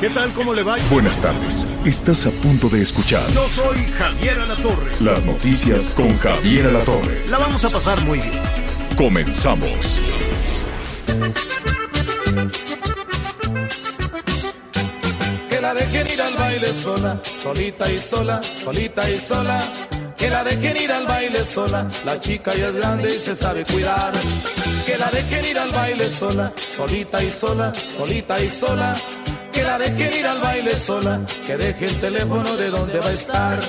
¿Qué tal? ¿Cómo le va? Buenas tardes. Estás a punto de escuchar Yo soy Javier Alatorre. las noticias con Javier Alatorre. La vamos a pasar muy bien. Comenzamos. Que la dejen ir al baile sola, solita y sola, solita y sola. Que la dejen ir al baile sola, la chica ya es grande y se sabe cuidar. Que la dejen ir al baile sola, solita y sola, solita y sola. Que la dejen ir al baile sola, que deje el teléfono de donde va a estar.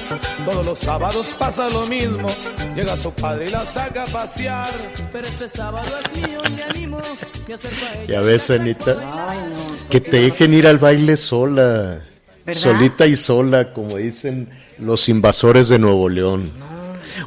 Todos los sábados pasa lo mismo, llega su padre y la saca a pasear. Pero este sábado es mío, me animo y hacer pa' ella. Ya ves, Anita, Ay, no. que te dejen ir al baile sola, ¿Verdad? solita y sola, como dicen los invasores de Nuevo León.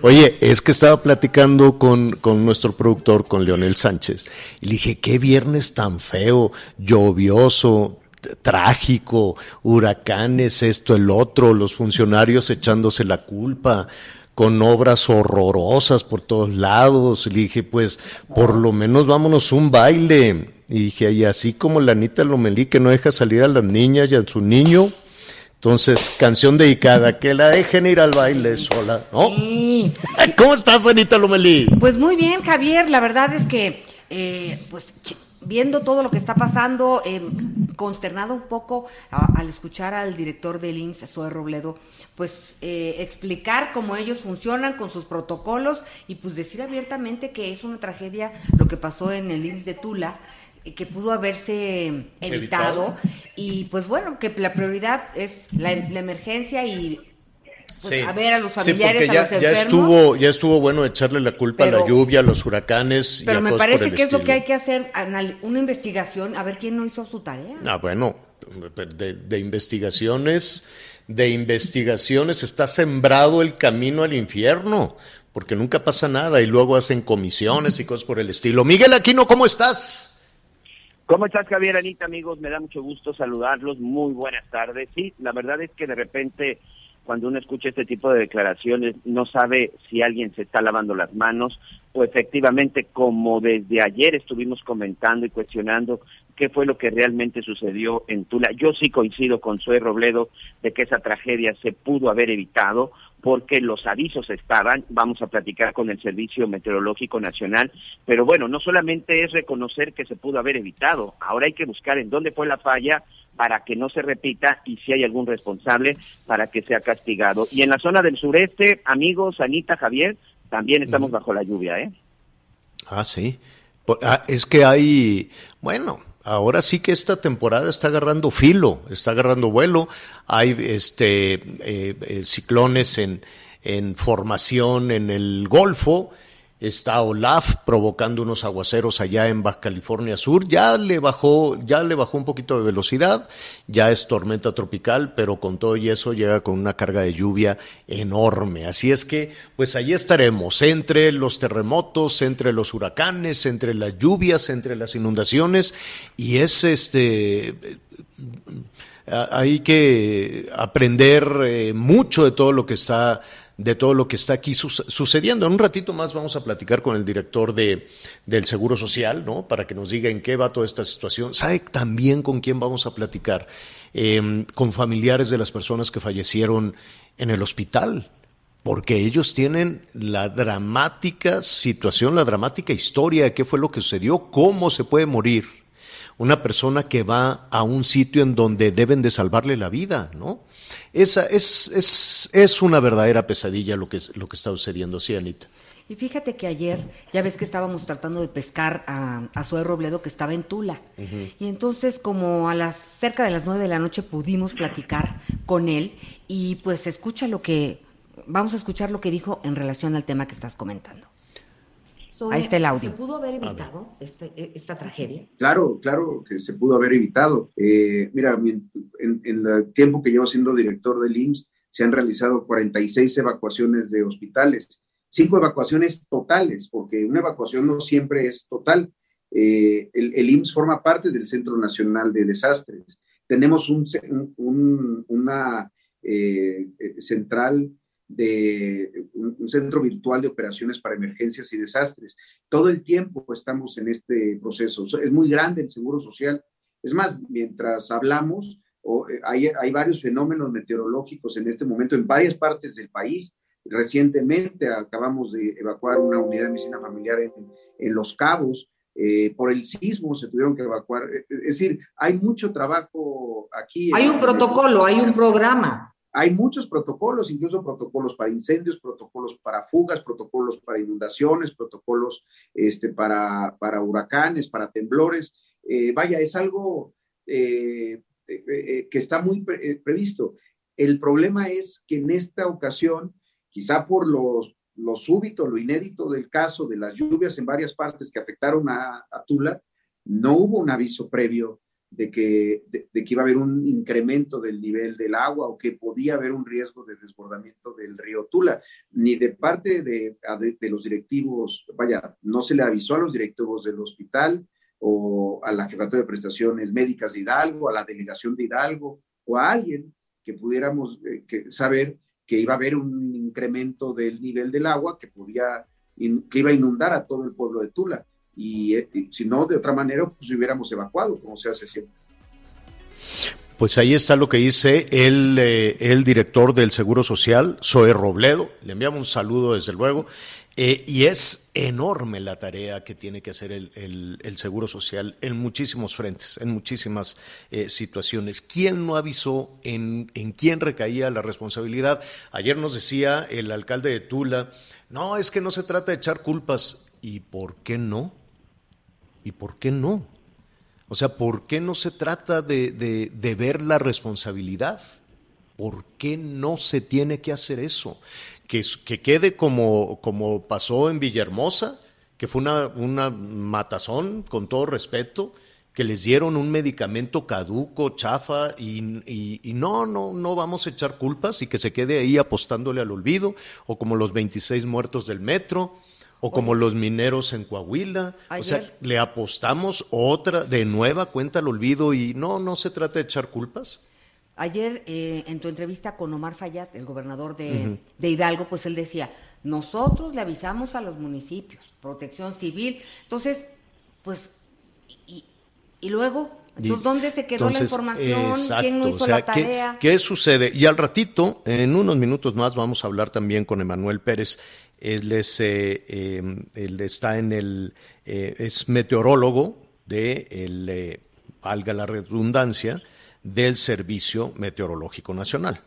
Oye, es que estaba platicando con, con nuestro productor, con Leonel Sánchez, y le dije, qué viernes tan feo, llovioso, t- trágico, huracanes, esto, el otro, los funcionarios echándose la culpa, con obras horrorosas por todos lados. Le dije, pues, por lo menos vámonos un baile. Y dije, y así como la Anita Lomelí que no deja salir a las niñas y a su niño. Entonces, canción dedicada, que la dejen ir al baile sola, ¿no? Sí. ¿Cómo estás, Anita Lomelí? Pues muy bien, Javier. La verdad es que, eh, pues, viendo todo lo que está pasando, eh, consternado un poco a- al escuchar al director del IMSS, Zoe Robledo, pues eh, explicar cómo ellos funcionan con sus protocolos y pues decir abiertamente que es una tragedia lo que pasó en el IMSS de Tula eh, que pudo haberse evitado, Evitado. y pues bueno, que la prioridad es la, la emergencia y pues, Sí. a ver a los Sí, familiares, porque ya, a los ya enfermos. estuvo, ya estuvo bueno echarle la culpa a la Pero- lluvia, a los huracanes y Pero a me cosas por parece el que es lo que hay que hacer, una investigación, a ver quién no hizo su tarea. Ah, bueno, de, de investigaciones, de investigaciones está sembrado el camino al infierno, porque nunca pasa nada y luego hacen comisiones y cosas por el estilo. Miguel Aquino, ¿cómo estás? ¿Cómo estás, Javier, Anita, amigos? Me da mucho gusto saludarlos. Muy buenas tardes. Sí, la verdad es que de repente, cuando uno escucha este tipo de declaraciones, no sabe si alguien se está lavando las manos o efectivamente, como desde ayer estuvimos comentando y cuestionando qué fue lo que realmente sucedió en Tula. Yo sí coincido con Sue Robledo de que esa tragedia se pudo haber evitado porque los avisos estaban, vamos a platicar con el Servicio Meteorológico Nacional, pero bueno, no solamente es reconocer que se pudo haber evitado, ahora hay que buscar en dónde fue la falla para que no se repita y si hay algún responsable para que sea castigado. Y en la zona del sureste, amigos, Anita, Javier, también estamos bajo la lluvia, ¿eh? Ah, sí. Ah, es que hay, bueno, ahora sí que esta temporada está agarrando filo, está agarrando vuelo. Hay este eh, eh, ciclones en, en formación en el Golfo. Está Olaf provocando unos aguaceros allá en Baja California Sur. Ya le bajó, ya le bajó un poquito de velocidad. Ya es tormenta tropical, pero con todo y eso llega con una carga de lluvia enorme. Así es que, pues allí estaremos, entre los terremotos, entre los huracanes, entre las lluvias, entre las inundaciones. Y es este a- hay que aprender eh, mucho de todo lo que está de todo lo que está aquí su- sucediendo. En un ratito más vamos a platicar con el director de, del Seguro Social, ¿no? Para que nos diga en qué va toda esta situación. ¿Sabe también con quién vamos a platicar? Eh, con familiares de las personas que fallecieron en el hospital porque ellos tienen la dramática situación, la dramática historia de qué fue lo que sucedió, cómo se puede morir una persona que va a un sitio en donde deben de salvarle la vida, ¿no? Esa es, es, es una verdadera pesadilla lo que, lo que está sucediendo, sí, Anita. Y fíjate que ayer, ya ves que estábamos tratando de pescar a, a Zoe Robledo que estaba en Tula. Y entonces como a las cerca de las nueve de la noche pudimos platicar con él y pues escucha lo que, vamos a escuchar lo que dijo en relación al tema que estás comentando. Ahí está el audio. ¿Se pudo haber evitado este, e, esta tragedia? Claro, claro que se pudo haber evitado. Eh, mira, en, el tiempo que llevo siendo director del IMSS, se han realizado 46 evacuaciones de hospitales, cinco evacuaciones totales, porque una evacuación no siempre es total. Eh, el, el, IMSS forma parte del Centro Nacional de Desastres. Tenemos un, una eh, central de un, centro virtual de operaciones para emergencias y desastres. Todo el tiempo estamos en este proceso. Es muy grande el Seguro Social. Es más, mientras hablamos, eh, hay, hay varios fenómenos meteorológicos en este momento en varias partes del país. Recientemente acabamos de evacuar una unidad de medicina familiar en, en Los Cabos. Eh, por el sismo se tuvieron que evacuar. Eh, es decir, hay mucho trabajo aquí. Hay un protocolo, hay un programa. Hay muchos protocolos, incluso protocolos para incendios, protocolos para fugas, protocolos para inundaciones, protocolos este, para, huracanes, para temblores. Eh, vaya, es algo eh, eh, que está muy previsto. El problema es que en esta ocasión, quizá por lo súbito, lo inédito del caso de las lluvias en varias partes que afectaron a, a Tula, no hubo un aviso previo de que, de, que iba a haber un incremento del nivel del agua o que podía haber un riesgo de desbordamiento del río Tula, ni de parte de, de, los directivos, vaya, no se le avisó a los directivos del hospital o a la jefatura de prestaciones médicas de Hidalgo, a la delegación de Hidalgo o a alguien que pudiéramos eh, que saber que iba a haber un incremento del nivel del agua que podía que iba a inundar a todo el pueblo de Tula. Eh, y, si no, de otra manera, pues hubiéramos evacuado, como se hace siempre. Pues ahí está lo que dice el, eh, el director del Seguro Social, Zoe Robledo. Le enviamos un saludo, desde luego. Eh, y es enorme la tarea que tiene que hacer el, el, Seguro Social en muchísimos frentes, en muchísimas situaciones. ¿Quién no avisó en, en quién recaía la responsabilidad? Ayer nos decía el alcalde de Tula, no, es que no se trata de echar culpas. ¿Y por qué no? ¿Y por qué no? O sea, ¿por qué no se trata de, ver la responsabilidad? ¿Por qué no se tiene que hacer eso? Que, que quede como, como pasó en Villahermosa, que fue una, una matazón, con todo respeto, que les dieron un medicamento caduco, chafa, y, y, no, no, no vamos a echar culpas y que se quede ahí apostándole al olvido, o como los 26 muertos del metro, o como los mineros en Coahuila. o sea, le apostamos otra, de nueva cuenta al olvido y no, no se trata de echar culpas. Ayer, eh, en tu entrevista con Omar Fayad, el gobernador de, Hidalgo, pues él decía, nosotros le avisamos a los municipios, protección civil. Entonces, pues, y, luego, ¿dónde se quedó la información? ¿Quién no hizo la tarea? ¿qué, ¿qué, sucede? Y al ratito, en unos minutos más, vamos a hablar también con Emanuel Pérez él, es, eh, em, él está en el, eh, es meteorólogo de, el, eh, valga la redundancia, del Servicio Meteorológico Nacional.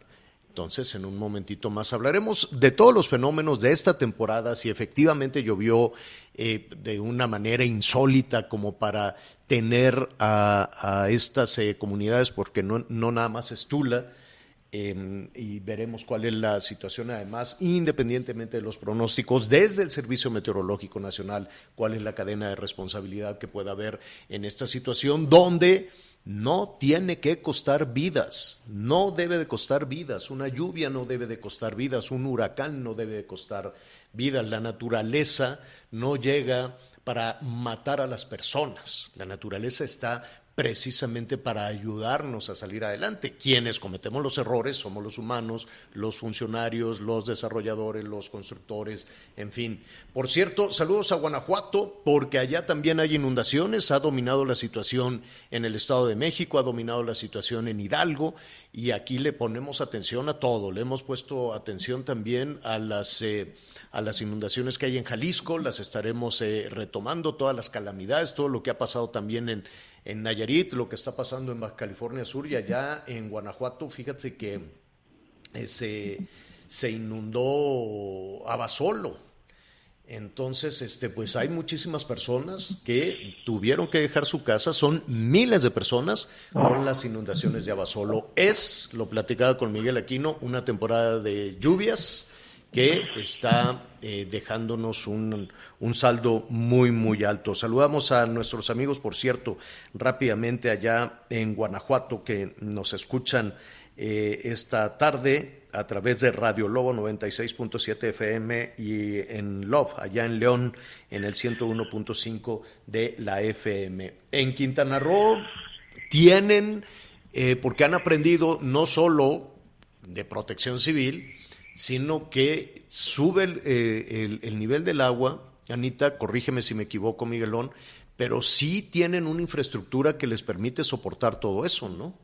Entonces, en un momentito más hablaremos de todos los fenómenos de esta temporada, si efectivamente llovió de una manera insólita como para tener a, estas comunidades, porque no, no nada más es Tula, y veremos cuál es la situación. Además, independientemente de los pronósticos, desde el Servicio Meteorológico Nacional, cuál es la cadena de responsabilidad que pueda haber en esta situación donde no tiene que costar vidas, no debe de costar vidas, una lluvia no debe de costar vidas, un huracán no debe de costar vidas, la naturaleza no llega para matar a las personas, la naturaleza está precisamente para ayudarnos a salir adelante. Quienes cometemos los errores somos los humanos, los funcionarios, los desarrolladores, los constructores, en fin. Por cierto, saludos a Guanajuato, porque allá también hay inundaciones, ha dominado la situación en el Estado de México, ha dominado la situación en Hidalgo, y aquí le ponemos atención a todo, le hemos puesto atención también a las... Eh, a las inundaciones que hay en Jalisco, las estaremos eh, retomando, todas las calamidades, todo lo que ha pasado también en, en Nayarit, lo que está pasando en Baja California Sur y allá en Guanajuato, fíjate que eh, se, se, inundó Abasolo. Entonces, este, pues hay muchísimas personas que tuvieron que dejar su casa, son miles de personas con las inundaciones de Abasolo. Es, lo platicaba con Miguel Aquino, una temporada de lluvias que está eh, dejándonos un, un, saldo muy, muy alto. Saludamos a nuestros amigos, por cierto, rápidamente allá en Guanajuato que nos escuchan eh, esta tarde a través de Radio Lobo 96.7 FM y en Love, allá en León, en el 101.5 de la FM. En Quintana Roo tienen, eh, porque han aprendido no solo de protección civil, sino que sube eh, el, nivel del agua. Anita, corrígeme si me equivoco, Miguelón, pero sí tienen una infraestructura que les permite soportar todo eso, ¿no?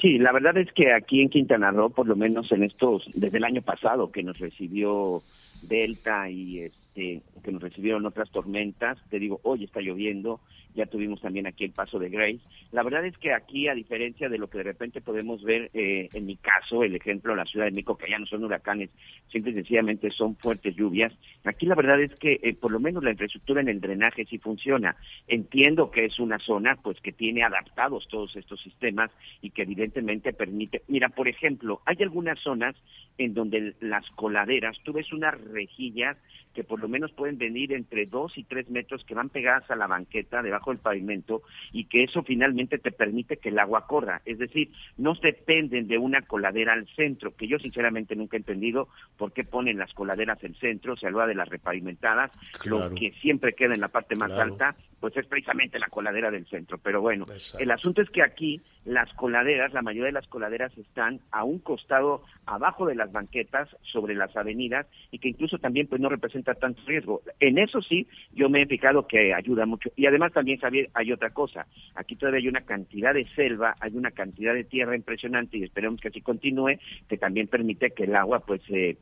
Sí, la verdad es que aquí en Quintana Roo, por lo menos en estos, desde el año pasado que nos recibió Delta y este, que nos recibieron otras tormentas, te digo, hoy está lloviendo, ya tuvimos también aquí el paso de Grace. La verdad es que aquí, a diferencia de lo que de repente podemos ver, eh, en mi caso, el ejemplo, la Ciudad de México, que allá no son huracanes, simple y sencillamente son fuertes lluvias, aquí la verdad es que eh, por lo menos la infraestructura en el drenaje sí funciona. Entiendo que es una zona pues que tiene adaptados todos estos sistemas y que evidentemente permite, mira, por ejemplo, hay algunas zonas en donde las coladeras, tú ves unas rejillas que por lo menos pueden venir entre dos y tres metros que van pegadas a la banqueta debajo del pavimento y que eso finalmente te permite que el agua corra. Es decir, no dependen de una coladera al centro, que yo sinceramente nunca he entendido por qué ponen las coladeras en el centro, se habla de las repavimentadas, lo que siempre queda en la parte más alta, pues es precisamente la coladera del centro. Pero bueno, el asunto es que aquí las coladeras, la mayoría de las coladeras están a un costado abajo de las banquetas, sobre las avenidas, y que incluso también pues no representa tanto riesgo. En eso sí, yo me he fijado que ayuda mucho. Y además también, Javier, hay otra cosa. Aquí todavía hay una cantidad de selva, hay una cantidad de tierra impresionante y esperemos que así continúe, que también permite que el agua pues se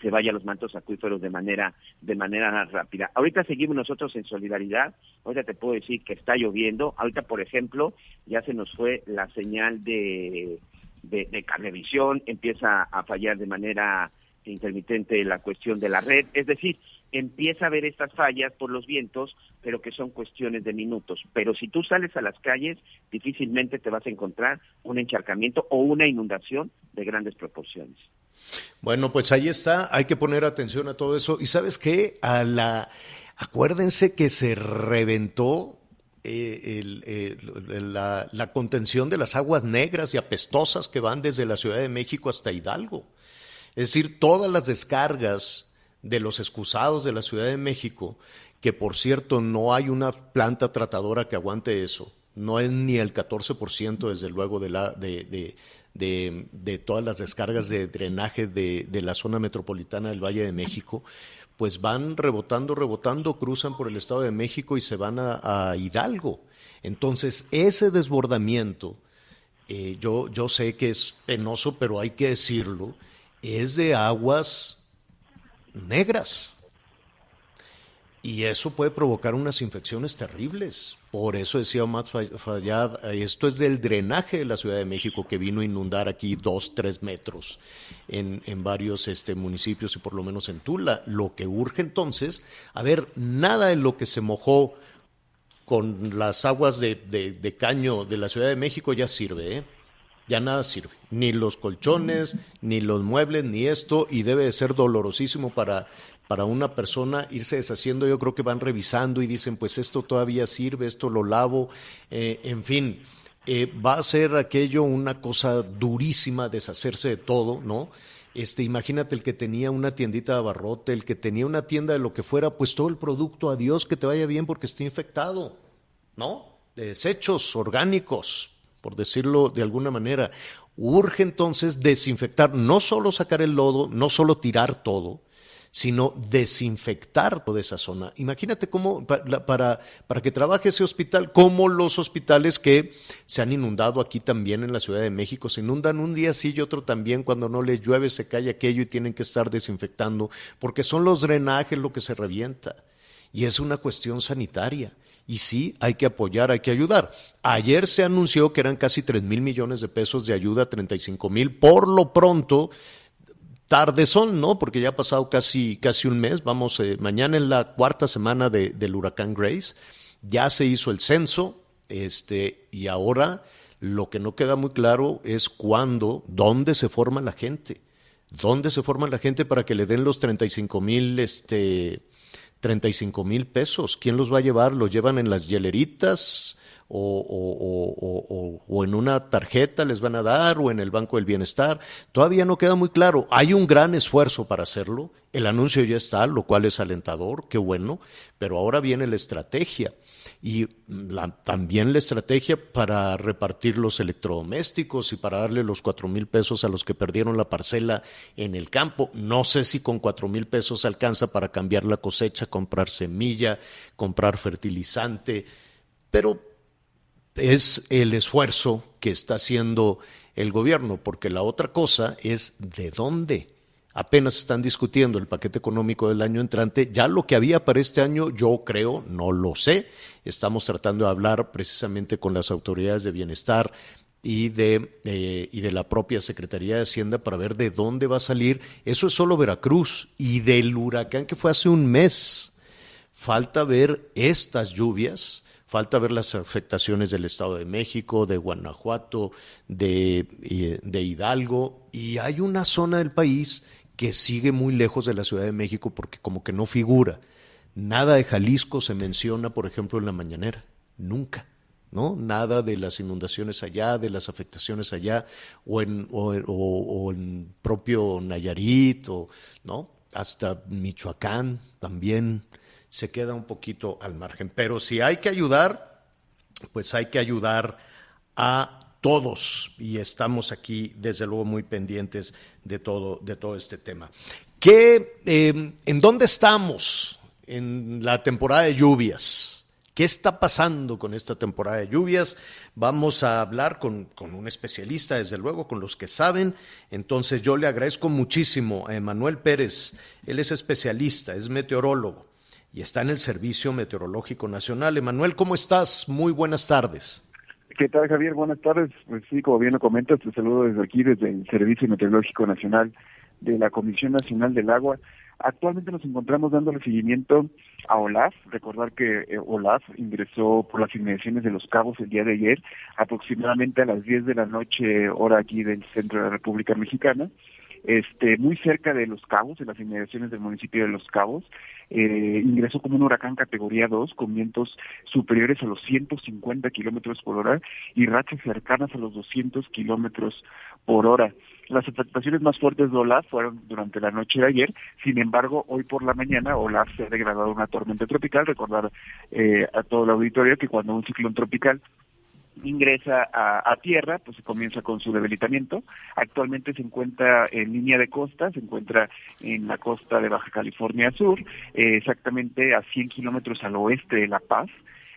se vaya a los mantos acuíferos de manera de manera rápida. Ahorita seguimos nosotros en solidaridad. Ahorita te puedo decir que está lloviendo. Ahorita, por ejemplo, ya se nos fue la señal de de, de empieza a fallar de manera intermitente la cuestión de la red, es decir, empieza a haber estas fallas por los vientos, pero que son cuestiones de minutos. Pero si tú sales a las calles, difícilmente te vas a encontrar un encharcamiento o una inundación de grandes proporciones. Bueno, pues ahí está, hay que poner atención a todo eso. Y sabes qué, a la, acuérdense que se reventó eh, la, la, contención de las aguas negras y apestosas que van desde la Ciudad de México hasta Hidalgo. Es decir, todas las descargas de los excusados de la Ciudad de México, que por cierto no hay una planta tratadora que aguante eso, no es ni el 14% desde luego de, la, de, de, todas las descargas de drenaje de, la zona metropolitana del Valle de México, pues van rebotando, rebotando, cruzan por el Estado de México y se van a, Hidalgo. Entonces, ese desbordamiento, eh, yo, yo sé que es penoso, pero hay que decirlo, es de aguas negras. Y eso puede provocar unas infecciones terribles. Por eso decía más Fallad, esto es del drenaje de la Ciudad de México que vino a inundar aquí dos, tres metros en, en varios este, municipios y por lo menos en Tula. Lo que urge entonces, a ver, nada en lo que se mojó con las aguas de, de caño de la Ciudad de México ya sirve, ¿eh? ya nada sirve, ni los colchones, ni los muebles, ni esto, y debe de ser dolorosísimo para, para una persona irse deshaciendo. Yo creo que van revisando y dicen, pues esto todavía sirve, esto lo lavo, eh, en fin. Eh, va a ser aquello una cosa durísima deshacerse de todo, ¿no? Este, imagínate el que tenía una tiendita de abarrote, el que tenía una tienda de lo que fuera, pues todo el producto, adiós, que te vaya bien porque esté infectado, ¿no? De desechos orgánicos, por decirlo de alguna manera. Urge entonces desinfectar, no solo sacar el lodo, no solo tirar todo, sino desinfectar toda esa zona. Imagínate cómo, para, para, que trabaje ese hospital, como los hospitales que se han inundado aquí también en la Ciudad de México, se inundan un día sí y otro también, cuando no les llueve se cae aquello y tienen que estar desinfectando, porque son los drenajes lo que se revienta. Y es una cuestión sanitaria. Y sí, hay que apoyar, hay que ayudar. Ayer se anunció que eran casi 3 mil millones de pesos de ayuda, 35 mil. Por lo pronto, tarde son, ¿no? Porque ya ha pasado casi, casi un mes. Vamos, eh, mañana en la cuarta semana de, del huracán Grace. Ya se hizo el censo, este, y ahora lo que no queda muy claro es cuándo, dónde se forma la gente. ¿Dónde se forma la gente para que le den los 35 mil este, 35 mil pesos? ¿Quién los va a llevar? ¿Los llevan en las hieleritas? O, o, o, en una tarjeta les van a dar o en el Banco del Bienestar. Todavía no queda muy claro. Hay un gran esfuerzo para hacerlo. El anuncio ya está, lo cual es alentador, qué bueno, pero ahora viene la estrategia y también la estrategia para repartir los electrodomésticos y para darle los cuatro mil pesos a los que perdieron la parcela en el campo. No sé si con cuatro mil pesos alcanza para cambiar la cosecha, comprar semilla, comprar fertilizante, pero es el esfuerzo que está haciendo el gobierno, porque la otra cosa es de dónde apenas están discutiendo el paquete económico del año entrante. Ya lo que había para este año, yo creo, no lo sé. Estamos tratando de hablar precisamente con las autoridades de bienestar y de, eh, y de la propia Secretaría de Hacienda para ver de dónde va a salir. Eso es solo Veracruz y del huracán que fue hace un mes. Falta ver estas lluvias. Falta ver las afectaciones del Estado de México, de Guanajuato, de, eh, de Hidalgo, y hay una zona del país que sigue muy lejos de la Ciudad de México porque como que no figura. Nada de Jalisco se menciona, por ejemplo, en la mañanera, nunca. ¿no? Nada de las inundaciones allá, de las afectaciones allá, o en, o, en propio Nayarit, o, ¿no? Hasta Michoacán también se queda un poquito al margen. Pero si hay que ayudar, pues hay que ayudar a todos y estamos aquí desde luego muy pendientes de todo, de todo este tema. ¿Qué, eh, ¿En dónde estamos en la temporada de lluvias? ¿Qué está pasando con esta temporada de lluvias? Vamos a hablar con, con, un especialista, desde luego, con los que saben. Entonces yo le agradezco muchísimo a Emanuel Pérez. Él es especialista, es meteorólogo y está en el Servicio Meteorológico Nacional. Emanuel, ¿cómo estás? Muy buenas tardes. ¿Qué tal, Javier? Buenas tardes. Pues sí, como bien lo comentas, te saludo desde aquí, desde el Servicio Meteorológico Nacional de la Comisión Nacional del Agua. Actualmente nos encontramos dándole seguimiento a OLAF. Recordar que eh, OLAF ingresó por las inmediaciones de Los Cabos el día de ayer, aproximadamente a las 10 de la noche, hora aquí del centro de la República Mexicana este, muy cerca de Los Cabos, en las inmediaciones del municipio de Los Cabos. Eh, ingresó como un huracán categoría 2 con vientos superiores a los 150 kilómetros por hora y rachas cercanas a los 200 kilómetros por hora. Las afectaciones más fuertes de Olaf fueron durante la noche de ayer, sin embargo, hoy por la mañana Olaf se ha degradado una tormenta tropical. Recordar eh, a todo el auditorio que cuando un ciclón tropical ingresa a, tierra, pues comienza con su debilitamiento. Actualmente se encuentra en línea de costa, se encuentra en la costa de Baja California Sur, eh, exactamente a 100 kilómetros al oeste de La Paz.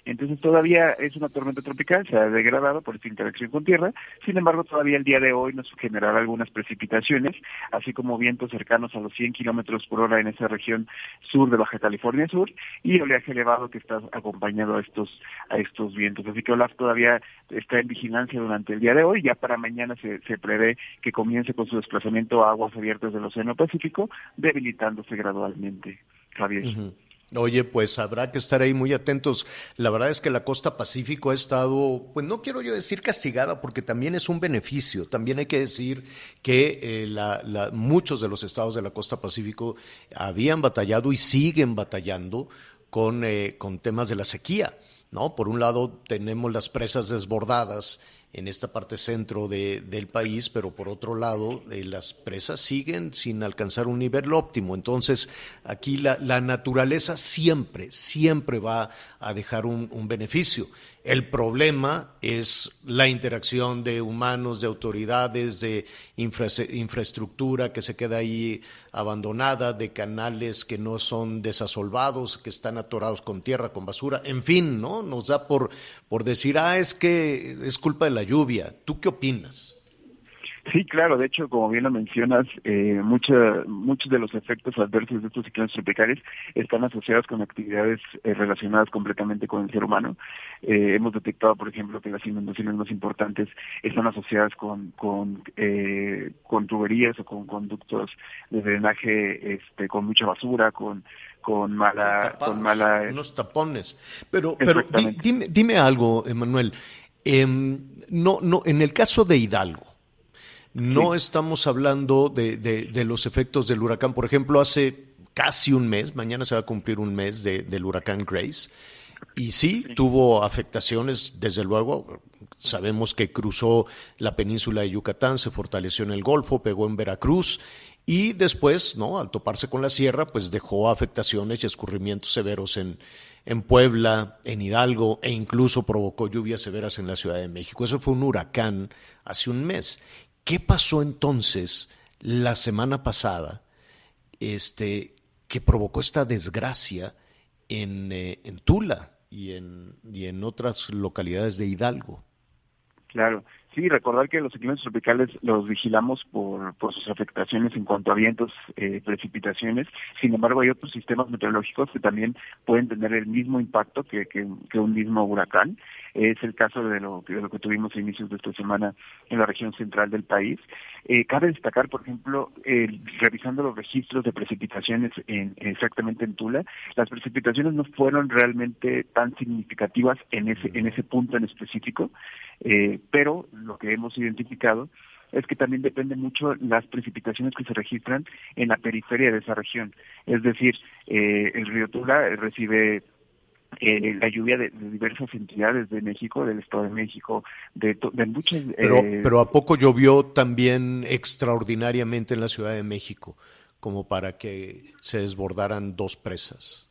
Entonces todavía es una tormenta tropical, se ha degradado por esta interacción con tierra, sin embargo todavía el día de hoy nos generará algunas precipitaciones, así como vientos cercanos a los 100 kilómetros por hora en esa región sur de Baja California Sur y oleaje elevado que está acompañado a estos, a estos vientos. Así que Olaf todavía está en vigilancia durante el día de hoy, ya para mañana se, se prevé que comience con su desplazamiento a aguas abiertas del Océano Pacífico, debilitándose gradualmente. Javier. Oye, pues habrá que estar ahí muy atentos. La verdad es que la costa Pacífico ha estado, pues no quiero yo decir castigada, porque también es un beneficio. También hay que decir que eh, la, muchos de los estados de la costa Pacífico habían batallado y siguen batallando con, eh, con temas de la sequía. ¿no? Por un lado tenemos las presas desbordadas en esta parte centro de, del país, pero por otro lado, eh, las presas siguen sin alcanzar un nivel óptimo. Entonces, aquí la, la naturaleza siempre, siempre va a dejar un, un beneficio. El problema es la interacción de humanos, de autoridades, de infraestructura que se queda ahí abandonada, de canales que no son desasolvados, que están atorados con tierra, con basura, en fin, ¿no? Nos da por, por decir, ah, es que es culpa de la lluvia. ¿Tú qué opinas? Sí, claro, de hecho, como bien lo mencionas, eh, muchos de los efectos adversos de estos ciclones tropicales están asociados con actividades eh, relacionadas completamente con el ser humano. Eh, hemos detectado, por ejemplo, que las inundaciones más importantes están asociadas con, con, eh, con tuberías o con conductos de drenaje este, con mucha basura, con con mala con mala unos tapones. Pero pero dime, dime algo Emanuel. Eh, no no en el caso de Hidalgo No estamos hablando de, de, los efectos del huracán. Por ejemplo, hace casi un mes, mañana se va a cumplir un mes del huracán Grace. Y sí, tuvo afectaciones, desde luego. Sabemos que cruzó la península de Yucatán, se fortaleció en el Golfo, pegó en Veracruz y después, ¿no? Al toparse con la sierra, pues dejó afectaciones y escurrimientos severos en, en Puebla, en Hidalgo e incluso provocó lluvias severas en la Ciudad de México. Eso fue un huracán hace un mes. ¿Qué pasó entonces la semana pasada este, que provocó esta desgracia en, eh, Tula y en, y en otras localidades de Hidalgo? Claro, Sí, recordar que los ciclones tropicales los vigilamos por, por sus afectaciones en cuanto a vientos, eh, precipitaciones. Sin embargo, hay otros sistemas meteorológicos que también pueden tener el mismo impacto que, que, un mismo huracán. Es el caso de lo, de lo que tuvimos a inicios de esta semana en la región central del país. Eh, cabe destacar, por ejemplo, revisando los registros de precipitaciones en, exactamente en Tula, las precipitaciones no fueron realmente tan significativas en ese, en ese punto en específico, eh, pero lo que hemos identificado es que también depende mucho las precipitaciones que se registran en la periferia de esa región. Es decir, eh, el río Tula recibe eh, la lluvia de, diversas entidades de México, del Estado de México, de, de muchas... Pero, eh, pero ¿a poco llovió también extraordinariamente en la Ciudad de México como para que se desbordaran dos presas?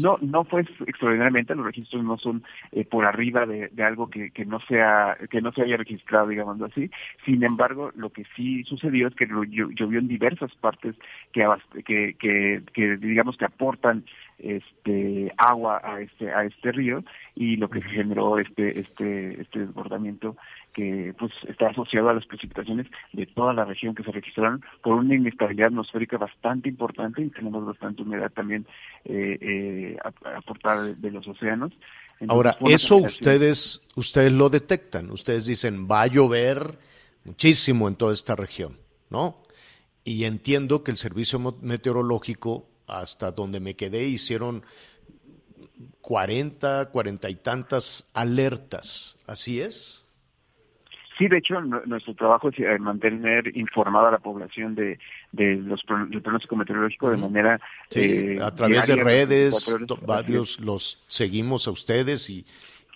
No, no fue extraordinariamente, los registros no son eh, por arriba de, algo que, que, no sea, que no se haya registrado, digamos así. Sin embargo, lo que sí sucedió es que llovió en diversas partes que, que, que, que digamos que aportan este agua a este a este río y lo que generó este este este desbordamiento que pues está asociado a las precipitaciones de toda la región que se registraron por una inestabilidad atmosférica bastante importante y tenemos bastante humedad también eh, eh, aportada de, los océanos. Ahora, eso ustedes ustedes lo detectan, ustedes dicen va a llover muchísimo en toda esta región, ¿no? Y entiendo que el servicio meteorológico hasta donde me quedé, hicieron 40, cuarenta y tantas alertas. ¿Así es? Sí, de hecho, nuestro trabajo es eh, mantener informada a la población de, de los del pronóstico meteorológico de manera... Sí, eh, a través de redes, varios los seguimos a ustedes y,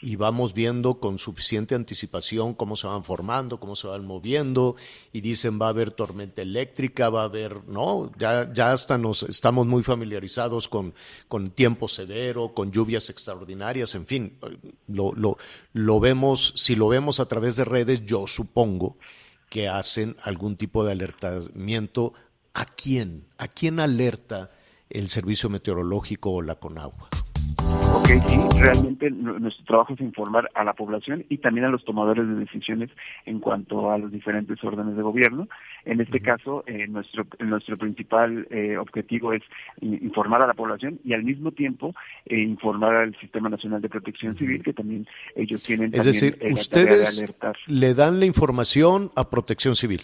y vamos viendo con suficiente anticipación cómo se van formando, cómo se van moviendo y dicen va a haber tormenta eléctrica, va a haber, no, ya, ya hasta nos estamos muy familiarizados con, con tiempo severo, con lluvias extraordinarias, en fin, lo, lo, lo vemos, si lo vemos a través de redes, yo supongo que hacen algún tipo de alertamiento. ¿A quién? ¿A quién alerta el servicio meteorológico o la Conagua? Ok, sí, realmente nuestro trabajo es informar a la población y también a los tomadores de decisiones en cuanto a los diferentes órdenes de gobierno. En este caso, eh, nuestro nuestro principal eh, objetivo es informar a la población y al mismo tiempo eh, informar al Sistema Nacional de Protección Civil, que también ellos tienen. Es decir, ustedes le dan la información a Protección Civil.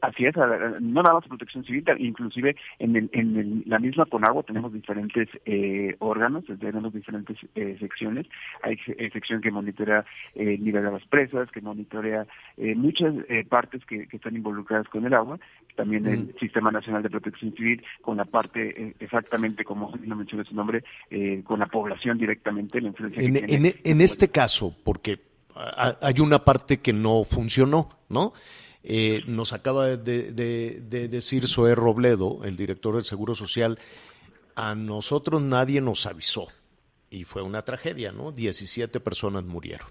Así es, no nada más protección civil, inclusive en, en la misma Conagua tenemos diferentes eh, órganos, tenemos diferentes eh, secciones. Hay eh, sección que monitorea el nivel de las presas, que monitorea muchas partes que, están involucradas con el agua. También el mm. Sistema Nacional de Protección Civil con la parte exactamente como lo mencioné su nombre, con la población directamente. La en, en, en este caso, porque hay una parte que no funcionó, ¿no? Eh, nos acaba de, decir Zoé Robledo, el director del Seguro Social, a nosotros nadie nos avisó. Y fue una tragedia, ¿no? 17 personas murieron.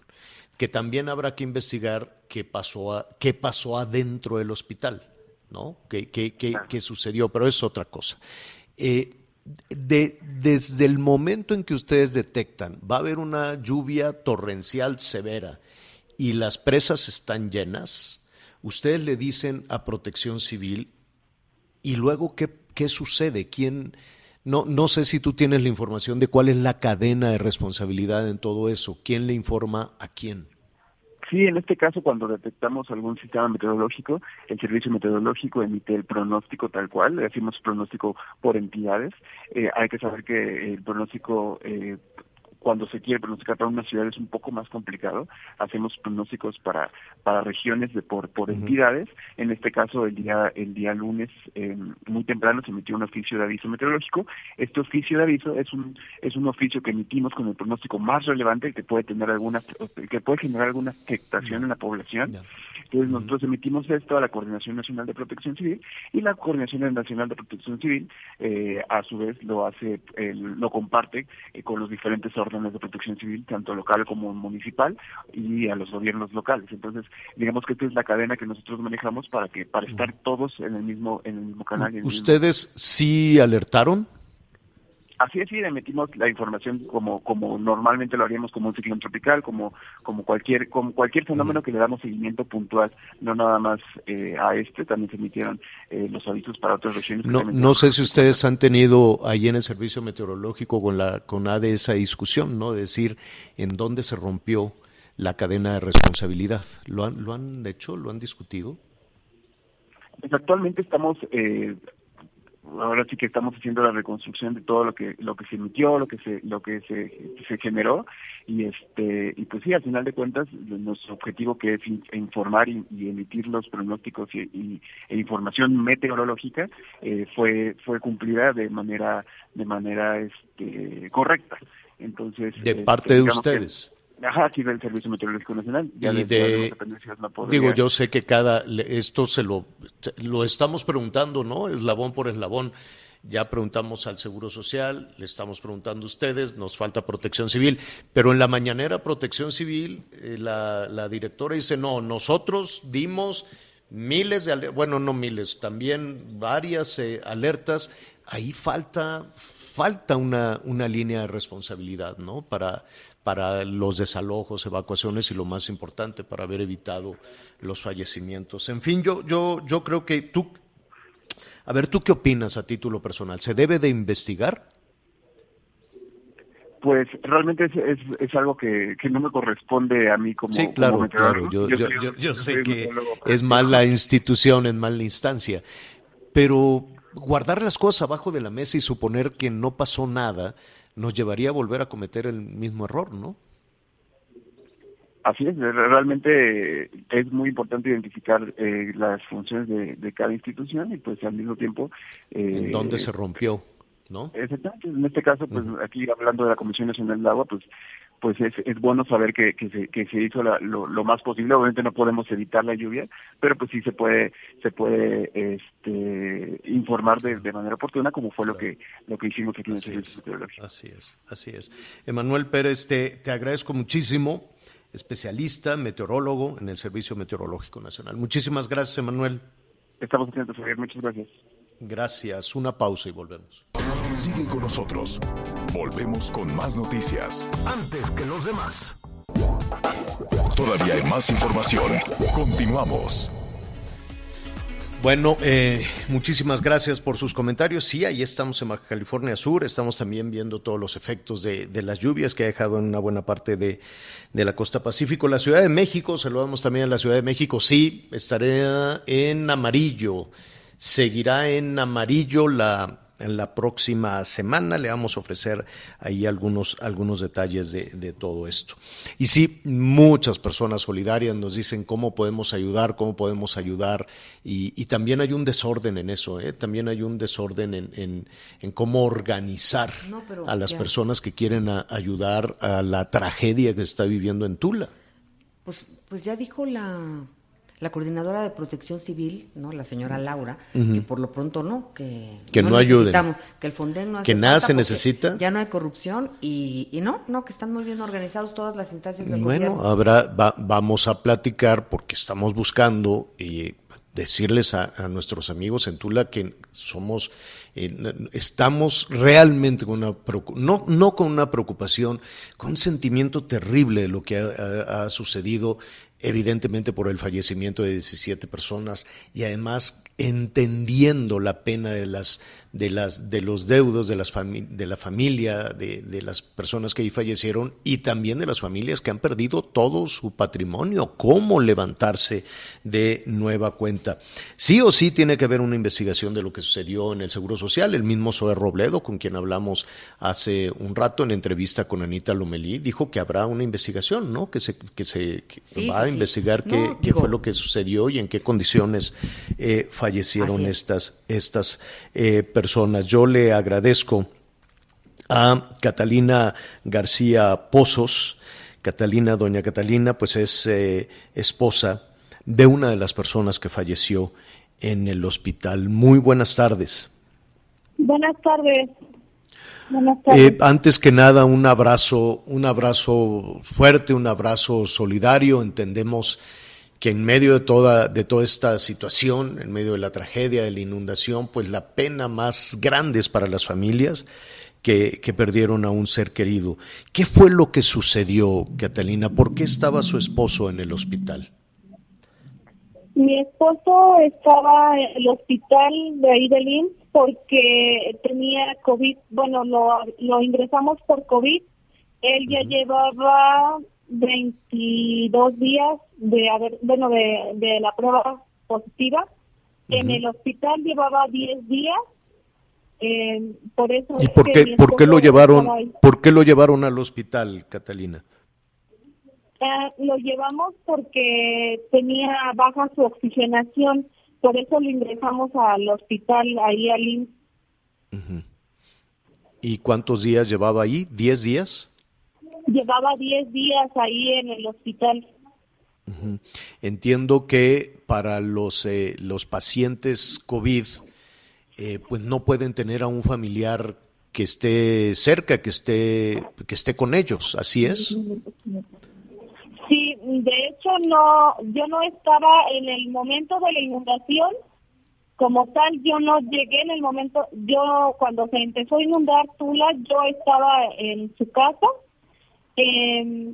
Que también habrá que investigar qué pasó, qué pasó adentro del hospital, ¿no? ¿Qué, qué, sucedió? Pero es otra cosa. Eh, desde el momento en que ustedes detectan, va a haber una lluvia torrencial severa y las presas están llenas, ustedes le dicen a protección civil y luego qué, qué sucede, quién... No, no sé si tú tienes la información de cuál es la cadena de responsabilidad en todo eso, quién le informa a quién. Sí, en este caso, cuando detectamos algún sistema meteorológico, el servicio meteorológico emite el pronóstico tal cual, le decimos pronóstico por entidades. Eh, hay que saber que el pronóstico eh, cuando se quiere pronosticar para una ciudad es un poco más complicado. Hacemos pronósticos para, para regiones de por, por entidades. En este caso, el día, el día lunes, eh, muy temprano, se emitió un oficio de aviso meteorológico. Este oficio de aviso es un, es un oficio que emitimos con el pronóstico más relevante que puede tener alguna, que puede generar alguna afectación en la población. Entonces nosotros emitimos esto a la Coordinación Nacional de Protección Civil y la Coordinación Nacional de Protección Civil eh, a su vez lo hace, lo comparte eh, con los diferentes órdenes de protección civil, tanto local como municipal y a los gobiernos locales. Entonces, digamos que esta es la cadena que nosotros manejamos para que para estar todos en el mismo en el mismo canal. ¿Ustedes sí alertaron? Así es, sí, emitimos la información como como normalmente lo haríamos como un ciclón tropical, como como cualquier como cualquier fenómeno que le damos seguimiento puntual, no nada más eh, a este, también se emitieron eh, los avisos para otras regiones. No, no sé si ustedes han tenido ahí en el servicio meteorológico con la con ADE esa discusión, ¿no? decir en dónde se rompió la cadena de responsabilidad. ¿Lo han lo han hecho? ¿Lo han discutido? Pues actualmente estamos eh, ahora sí que estamos haciendo la reconstrucción de todo lo que lo que se emitió, lo que se lo que se, se generó y este y pues sí, al final de cuentas nuestro objetivo que es informar y, emitir los pronósticos y, e información meteorológica eh, fue fue cumplida de manera de manera este correcta. Entonces de este, parte de ustedes. Ajá, aquí del Servicio Meteorológico Nacional. Ya y de, digo, yo sé que cada, esto se lo, lo estamos preguntando, ¿no? Eslabón por eslabón. Ya preguntamos al Seguro Social, le estamos preguntando a ustedes, nos falta protección civil, pero en la mañanera protección civil, eh, la, la, directora dice, no, nosotros dimos miles de, bueno, no miles, también varias eh, alertas, ahí falta, falta una, una línea de responsabilidad, ¿no? Para, para los desalojos, evacuaciones y lo más importante, para haber evitado los fallecimientos. En fin, yo, yo, yo creo que tú, a ver, ¿tú qué opinas a título personal? ¿Se debe de investigar? Pues realmente es, es, algo que, que, no me corresponde a mí como Sí, claro, claro. Yo, yo, yo, sé que es mal la institución, es mal la instancia, pero guardar las cosas abajo de la mesa y suponer que no pasó nada, nos llevaría a volver a cometer el mismo error, ¿no? Así es, realmente es muy importante identificar eh, las funciones de, cada institución y pues al mismo tiempo... Eh, ¿En dónde se rompió? ¿No? Exactamente, en este caso, pues aquí hablando de la Comisión Nacional del Agua, pues pues es, es bueno saber que, que, se, que se hizo lo, lo, más posible. Obviamente no podemos evitar la lluvia, pero pues sí se puede se puede este, informar de, de manera oportuna como fue lo que lo que hicimos aquí en el Servicio Meteorológico. Así es, así es. Emanuel Pérez, te, te agradezco muchísimo, especialista, meteorólogo en el Servicio Meteorológico Nacional. Muchísimas gracias, Emanuel. Estamos atentos, Javier. Muchas gracias. Gracias. Una pausa y volvemos. Sigue con nosotros. Volvemos con más noticias. Antes que los demás. Todavía hay más información. Continuamos. Bueno, eh, muchísimas gracias por sus comentarios. Sí, ahí estamos en Baja California Sur. Estamos también viendo todos los efectos de, las lluvias que ha dejado en una buena parte de, de, la costa pacífico. La Ciudad de México, saludamos también a la Ciudad de México. Sí, estaré en amarillo. Seguirá en amarillo la la próxima semana le vamos a ofrecer ahí algunos, algunos detalles de, de, todo esto. Y sí, muchas personas solidarias nos dicen cómo podemos ayudar, cómo podemos ayudar, y, y también hay un desorden en eso, ¿eh? también hay un desorden en, en, en cómo organizar a las personas que quieren ayudar a la tragedia que está viviendo en Tula. Pues, pues ya dijo la la coordinadora de protección civil, ¿no? La señora Laura, que por lo pronto no, que, que no, ayuden. Que el Fonden no hace Que nada se necesita. Ya no hay corrupción y, y, no, no, que están muy bien organizados todas las instancias del bueno, habrá, vamos a platicar porque estamos buscando y decirles a, nuestros amigos en Tula que somos, eh, estamos realmente con una no, no con una preocupación, con un sentimiento terrible de lo que ha, sucedido evidentemente por el fallecimiento de 17 personas y además entendiendo la pena de las de las de los deudos de las de la familia de, de, las personas que ahí fallecieron y también de las familias que han perdido todo su patrimonio. Cómo levantarse de nueva cuenta sí o sí tiene que haber una investigación de lo que sucedió en el seguro social. El mismo Zoe Robledo con quien hablamos hace un rato en entrevista con Anita Lomelí dijo que habrá una investigación no que se que se va a investigar qué, qué fue lo que sucedió y en qué condiciones eh, fallecieron estas, estas eh, personas. Yo le agradezco a Catalina García Pozos. Catalina, doña Catalina, pues es eh, esposa de una de las personas que falleció en el hospital. Muy buenas tardes. Buenas tardes. Buenas tardes. Eh, antes que nada, un abrazo, un abrazo fuerte, un abrazo solidario. Entendemos que en medio de toda, de toda esta situación, en medio de la tragedia, de la inundación, pues la pena más grande es para las familias que, que, perdieron a un ser querido. ¿Qué fue lo que sucedió, Catalina? ¿Por qué estaba su esposo en el hospital? Mi esposo estaba en el hospital de ahí de Lins porque tenía COVID, bueno, lo, lo ingresamos por COVID. Él ya llevaba 22 días de haber, bueno, de, de la prueba positiva. En el hospital llevaba 10 días. Eh, por eso ¿Y por qué, por qué lo llevaron, por qué lo llevaron al hospital, Catalina? Eh, lo llevamos porque tenía baja su oxigenación, por eso lo ingresamos al hospital ahí al IMSS. ¿Y cuántos días llevaba ahí? ¿10 días? Llevaba 10 días ahí en el hospital. Entiendo que para los, eh, los pacientes COVID, eh, pues no pueden tener a un familiar que esté cerca, que esté, que esté con ellos, ¿así es? Sí, de hecho no, yo no estaba en el momento de la inundación, como tal yo no llegué en el momento, yo cuando se empezó a inundar Tula, yo estaba en su casa, eh,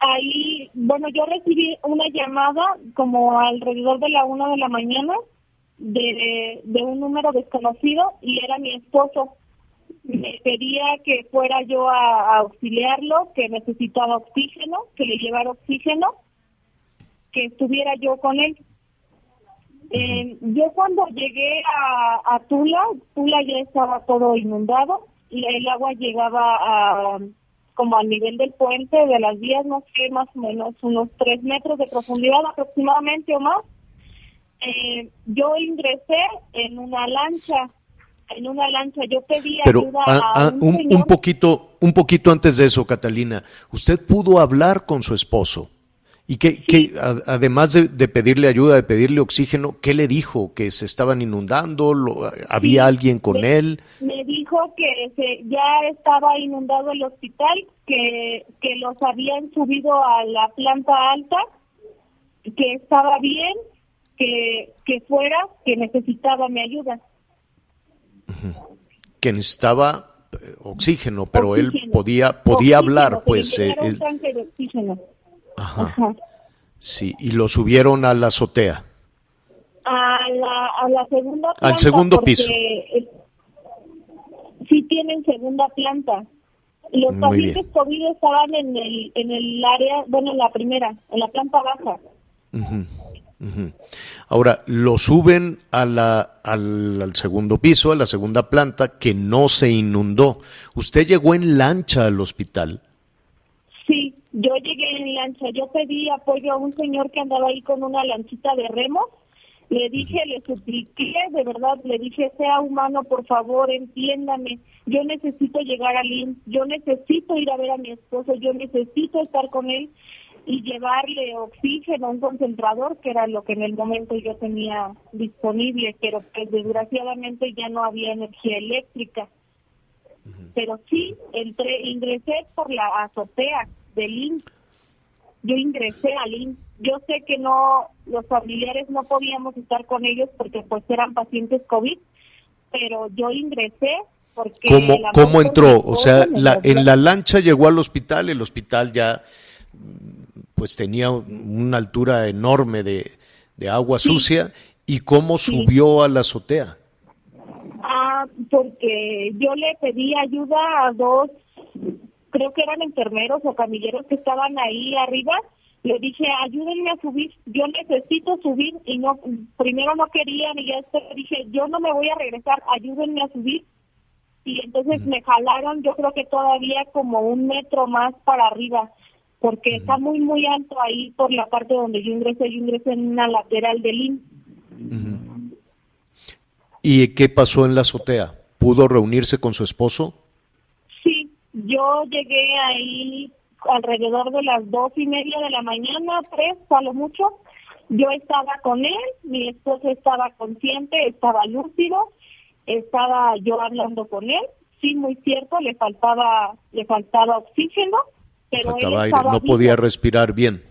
ahí, bueno, yo recibí una llamada como alrededor de la una de la mañana de, un número desconocido y era mi esposo. Me pedía que fuera yo a, auxiliarlo, que necesitaba oxígeno, que le llevara oxígeno, que estuviera yo con él. Eh, yo cuando llegué a Tula, Tula ya estaba todo inundado y el agua llegaba a como al nivel del puente de las vías, no sé, más o menos unos tres metros de profundidad aproximadamente o más. Eh, yo ingresé en una lancha, en una lancha, yo pedí Pero, ayuda ah, a ah, un, un, poquito, un poquito antes de eso, Catalina, usted pudo hablar con su esposo. Y que, que además de, de, pedirle ayuda, de pedirle oxígeno, ¿qué le dijo? ¿Que se estaban inundando? Lo, ¿Había sí, alguien con me, él? Me dijo que se, ya estaba inundado el hospital, que, que los habían subido a la planta alta, que estaba bien, que, que fuera, que necesitaba mi ayuda. Que necesitaba eh, oxígeno, pero oxígeno. él podía, podía oxígeno, hablar, pues. Eh, de oxígeno. Ajá. Ajá. Sí, y lo subieron a la azotea. A la, a la segunda planta. Al segundo piso. Sí tienen segunda planta. Los Muy pacientes bien. COVID estaban en el, en el área, bueno, en la primera, en la planta baja. Uh -huh. Uh -huh. Ahora, lo suben a la, al, al, segundo piso, a la segunda planta, que no se inundó. ¿Usted llegó en lancha al hospital? Sí, yo en lancha. Yo pedí apoyo a un señor que andaba ahí con una lanchita de remo. Le dije, le supliqué, de verdad, le dije, sea humano, por favor, entiéndame. Yo necesito llegar al IMSS, yo necesito ir a ver a mi esposo, yo necesito estar con él y llevarle oxígeno, un concentrador, que era lo que en el momento yo tenía disponible, pero pues desgraciadamente ya no había energía eléctrica. Uh -huh. Pero sí, entré, ingresé por la azotea del IMSS. Yo ingresé al IMSS. Yo sé que no, los familiares no podíamos estar con ellos porque pues eran pacientes COVID, pero yo ingresé porque... ¿Cómo, ¿cómo entró? O sea, la, en la lancha llegó al hospital, el hospital ya pues tenía una altura enorme de, agua sucia y cómo subió a la azotea. Ah, porque yo le pedí ayuda a dos, creo que eran enfermeros o camilleros que estaban ahí arriba. Le dije, ayúdenme a subir, yo necesito subir y no, primero no querían y ya después dije, yo no me voy a regresar, ayúdenme a subir. Y entonces me jalaron, yo creo que todavía como un metro más para arriba porque está muy, muy alto ahí por la parte donde yo ingresé. Yo ingresé en una lateral del IN. ¿Y qué pasó en la azotea? ¿Pudo reunirse con su esposo? Yo llegué ahí alrededor de las dos y media de la mañana, tres, a lo mucho. Yo estaba con él, mi esposo estaba consciente, estaba lúcido, estaba yo hablando con él. Sí, muy cierto, le faltaba, le faltaba oxígeno pero no podía respirar bien.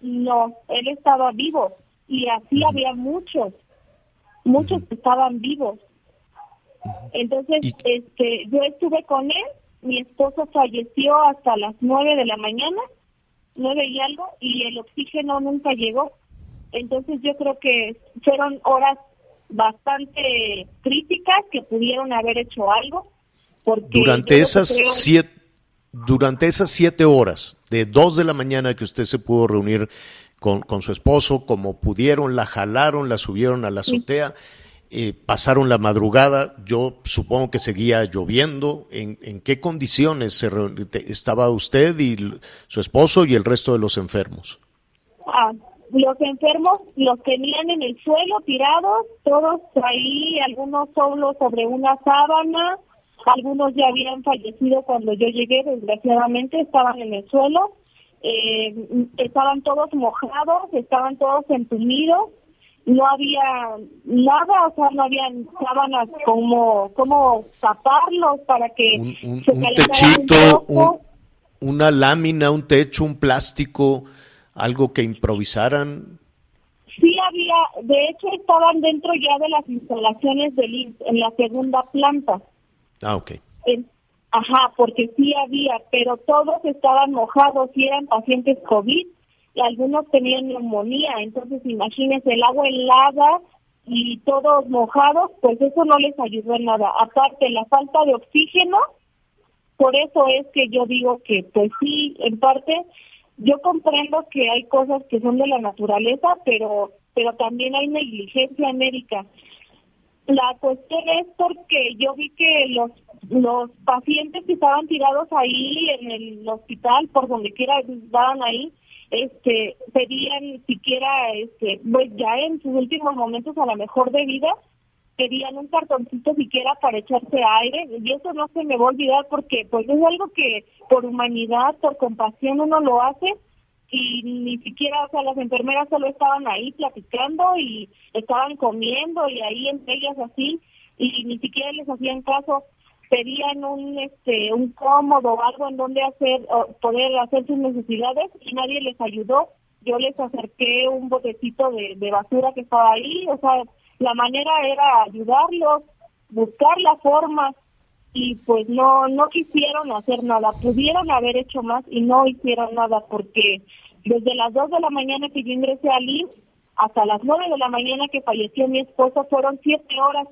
No, él estaba vivo y así había muchos, muchos estaban vivos. Entonces, este, yo estuve con él, mi esposo falleció hasta las nueve de la mañana, nueve y algo, y el oxígeno nunca llegó. Entonces yo creo que fueron horas bastante críticas que pudieron haber hecho algo. Porque Durante esas siete durante esas siete horas, de dos de la mañana que usted se pudo reunir con, con su esposo, como pudieron, la jalaron, la subieron a la azotea, eh, pasaron la madrugada, yo supongo que seguía lloviendo, ¿en, qué condiciones se estaba usted y su esposo y el resto de los enfermos? Ah, los enfermos los tenían en el suelo tirados, todos ahí, algunos solo sobre una sábana, algunos ya habían fallecido cuando yo llegué, desgraciadamente, estaban en el suelo, eh, estaban todos mojados, estaban todos entumidos, no había nada, o sea, no habían sábanas como, como taparlos para que un, techito, una lámina, un techo, un plástico, algo que improvisaran. Sí había, de hecho estaban dentro ya de las instalaciones del en la segunda planta. Ah, ok. ajá, porque sí había, pero todos estaban mojados y eran pacientes COVID algunos tenían neumonía. Entonces, imagínense el agua helada y todos mojados, pues eso no les ayudó en nada. Aparte, la falta de oxígeno, por eso es que yo digo que, pues sí, en parte, yo comprendo que hay cosas que son de la naturaleza, pero pero también hay negligencia médica. La cuestión es porque yo vi que los los pacientes que estaban tirados ahí en el hospital, por donde quiera estaban ahí, este, pedían siquiera, este, pues ya en sus últimos momentos a lo mejor de vida, pedían un cartoncito siquiera para echarse aire y eso no se me va a olvidar porque pues es algo que por humanidad, por compasión uno lo hace y ni siquiera, o sea, las enfermeras solo estaban ahí platicando y estaban comiendo y ahí entre ellas así y ni siquiera les hacían caso pedían un este un cómodo o algo en donde hacer poder hacer sus necesidades y nadie les ayudó. Yo les acerqué un botecito de, de basura que estaba ahí o sea la manera era ayudarlos buscar la forma y pues no no quisieron hacer nada. Pudieron haber hecho más y no hicieron nada porque desde las 2 de la mañana que yo ingresé al IMSS hasta las 9 de la mañana que falleció mi esposo fueron siete horas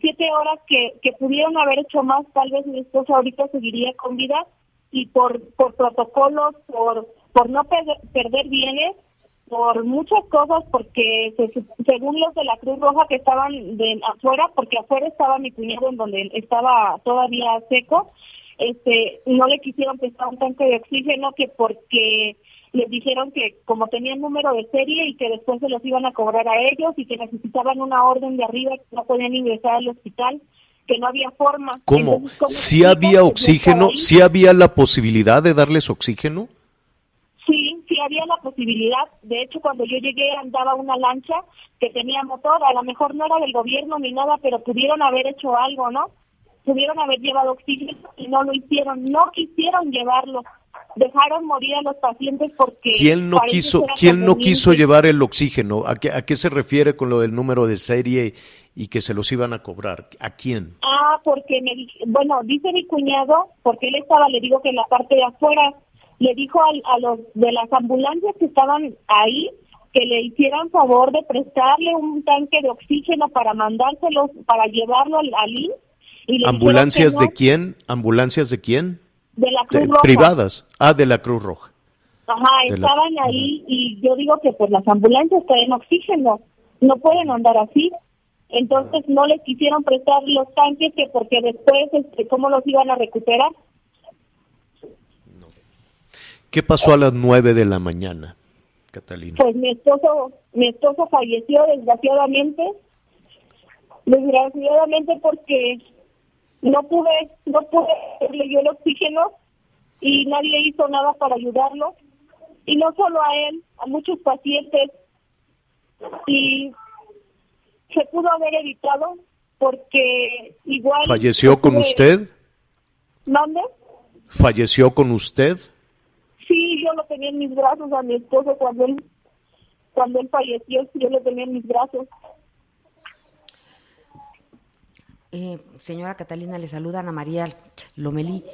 siete horas que, que pudieron haber hecho más tal vez mi esposo ahorita seguiría con vida y por por protocolos por por no perder, perder bienes por muchas cosas, porque según los de la Cruz Roja que estaban de afuera, porque afuera estaba mi cuñado en donde estaba todavía seco, este, no le quisieron prestar un tanque de oxígeno que porque les dijeron que como tenían número de serie y que después se los iban a cobrar a ellos y que necesitaban una orden de arriba que no podían ingresar al hospital que no había forma. ¿Cómo? ¿Si había oxígeno? ¿Si había la posibilidad de darles oxígeno? Sí, sí había la posibilidad. De hecho, cuando yo llegué andaba una lancha que tenía motor. A lo mejor no era del gobierno ni nada, pero pudieron haber hecho algo, ¿no? Pudieron haber llevado oxígeno y no lo hicieron. No quisieron llevarlo. Dejaron morir a los pacientes porque... ¿Quién no quiso, ¿quién no quiso llevar el oxígeno? ¿A qué, ¿A qué se refiere con lo del número de serie y que se los iban a cobrar? ¿A quién? Ah, porque me bueno, dice mi cuñado, porque él estaba, le digo que en la parte de afuera le dijo al- a, los de las ambulancias que estaban ahí que le hicieran favor de prestarle un tanque de oxígeno para mandárselos, para llevarlo al, al y dijeron ¿Ambulancias no, de quién? ¿Ambulancias de quién? De la Cruz De- Roja. privadas. Ah, de la Cruz Roja. Ajá, De la- estaban ahí y yo digo que pues las ambulancias traen oxígeno, no pueden andar así. Entonces no les quisieron prestar los tanques que porque después este, cómo los iban a recuperar. ¿Qué pasó a las nueve de la mañana, Catalina? Pues mi esposo, mi esposo falleció desgraciadamente, desgraciadamente porque no pude, no pude darle yo el oxígeno y nadie hizo nada para ayudarlo y no solo a él, a muchos pacientes y se pudo haber evitado porque igual ¿Falleció con usted? ¿Dónde? ¿Falleció con usted? Sí, yo lo tenía en mis brazos a mi esposo cuando él cuando él falleció, yo lo tenía en mis brazos. Eh, señora Catalina, le saluda Ana María Lomelí.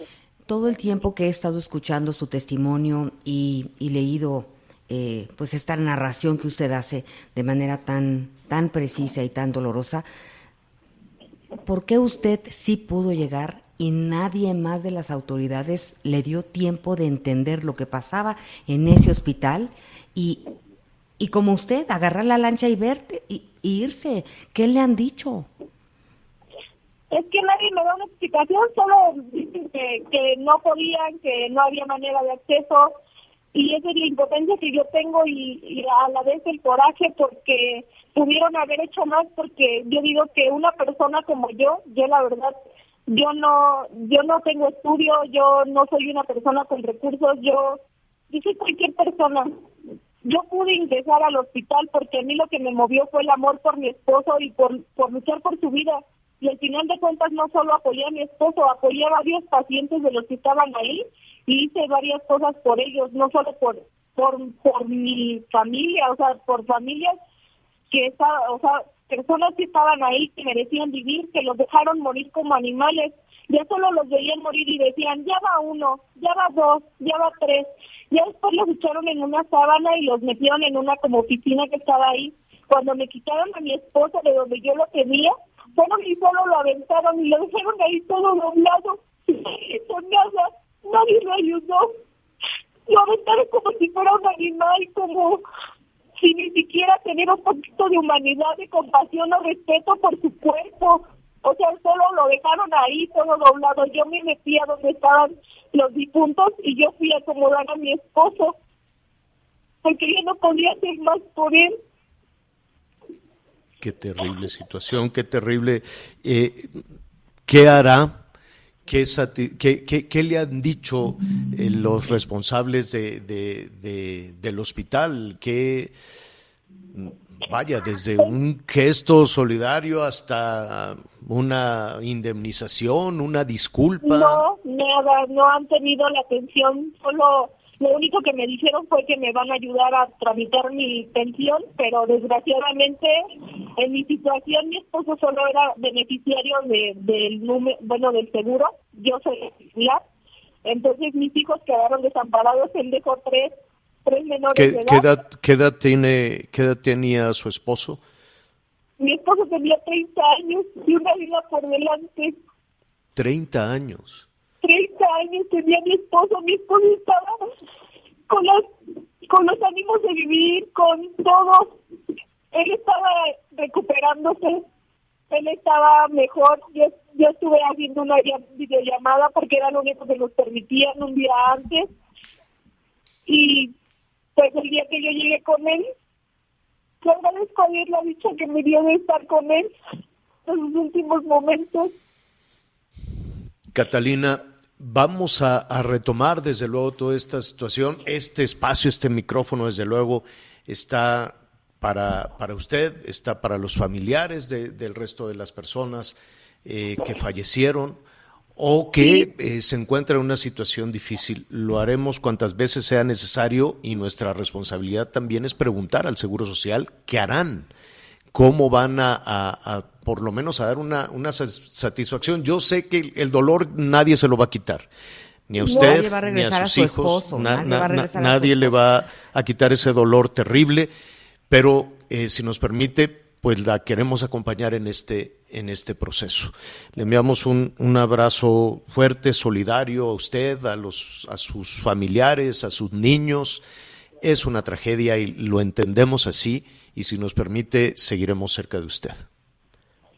Todo el tiempo que he estado escuchando su testimonio y, leído eh, pues esta narración que usted hace de manera tan, tan precisa y tan dolorosa, ¿por qué usted sí pudo llegar y nadie más de las autoridades le dio tiempo de entender lo que pasaba en ese hospital y, y como usted, agarrar la lancha y verte y irse? ¿Qué le han dicho? Es que nadie me da una explicación, solo dicen que, que no podían, que no había manera de acceso y esa es la impotencia que yo tengo y, a la vez el coraje porque pudieron haber hecho más porque yo digo que una persona como yo, yo la verdad, yo no, yo no tengo estudio, yo no soy una persona con recursos, yo, yo soy cualquier persona. Yo pude ingresar al hospital porque a mí lo que me movió fue el amor por mi esposo y por, por luchar por su vida. Y al final de cuentas no solo apoyé a mi esposo, apoyé a varios pacientes de los que estaban ahí y hice varias cosas por ellos, no solo por por, por mi familia, o sea, por familias que estaba, o sea, personas que estaban ahí que merecían vivir, que los dejaron morir como animales. Ya solo los veían morir y decían, ya va uno, ya va dos, ya va tres. Ya después los echaron en una sábana y los metieron en una como oficina que estaba ahí. Cuando me quitaron a mi esposo de donde yo lo tenía, fueron y solo lo aventaron y lo dejaron ahí todo doblado. Hizo nada, nadie lo ayudó. Lo aventaron como si fuera un animal, como sin ni siquiera tener un poquito de humanidad, de compasión o respeto por su cuerpo. O sea, solo lo dejaron ahí, todo doblado. Yo me metí a donde estaban los difuntos y yo fui a acomodar a mi esposo, porque yo no podía hacer más por él. Qué terrible situación, qué terrible. Eh, ¿Qué hará? ¿Qué, le han dicho eh, los responsables de, de- de- del hospital? ¿Qué, vaya, desde un gesto solidario hasta una indemnización, una disculpa? No, nada, no han tenido la atención, solo lo único que me dijeron fue que me van a ayudar a tramitar mi pensión, pero desgraciadamente en mi situación mi esposo solo era beneficiario de, del número, bueno, del seguro, yo soy titular, entonces mis hijos quedaron desamparados, él dejó tres, tres menores de ¿Qué, edad. qué edad, qué edad tiene, ¿Qué edad tenía su esposo? Mi esposo tenía 30 años y una vida por delante. 30 años. 30 años tenía mi esposo, mi esposo estaba con los, con los ánimos de vivir, con todo. Él estaba recuperándose, él estaba mejor. Yo, yo estuve haciendo una videollamada porque era lo único que nos permitían un día antes. Y pues el día que yo llegué con él, le agradezco a Dios la dicha que me dio de estar con él en sus últimos momentos. Catalina, vamos a, a retomar desde luego toda esta situación. Este espacio, este micrófono, desde luego, está para, para usted, está para los familiares de- del resto de las personas eh, que fallecieron o que eh, se encuentran en una situación difícil. Lo haremos cuantas veces sea necesario y nuestra responsabilidad también es preguntar al Seguro Social qué harán cómo van a, a- a, por lo menos a dar una, una satisfacción. Yo sé que el, dolor nadie se lo va a quitar, Ni a usted, a ni a sus su hijos. esposo, na- nadie na- va a na- regresar a su nadie le va a quitar ese dolor terrible. Pero eh, si nos permite, pues la queremos acompañar en este, en este proceso. Le enviamos un, un abrazo fuerte, solidario a usted, a, los, a sus familiares, a sus niños. Es una tragedia y lo entendemos así y si nos permite, seguiremos cerca de usted.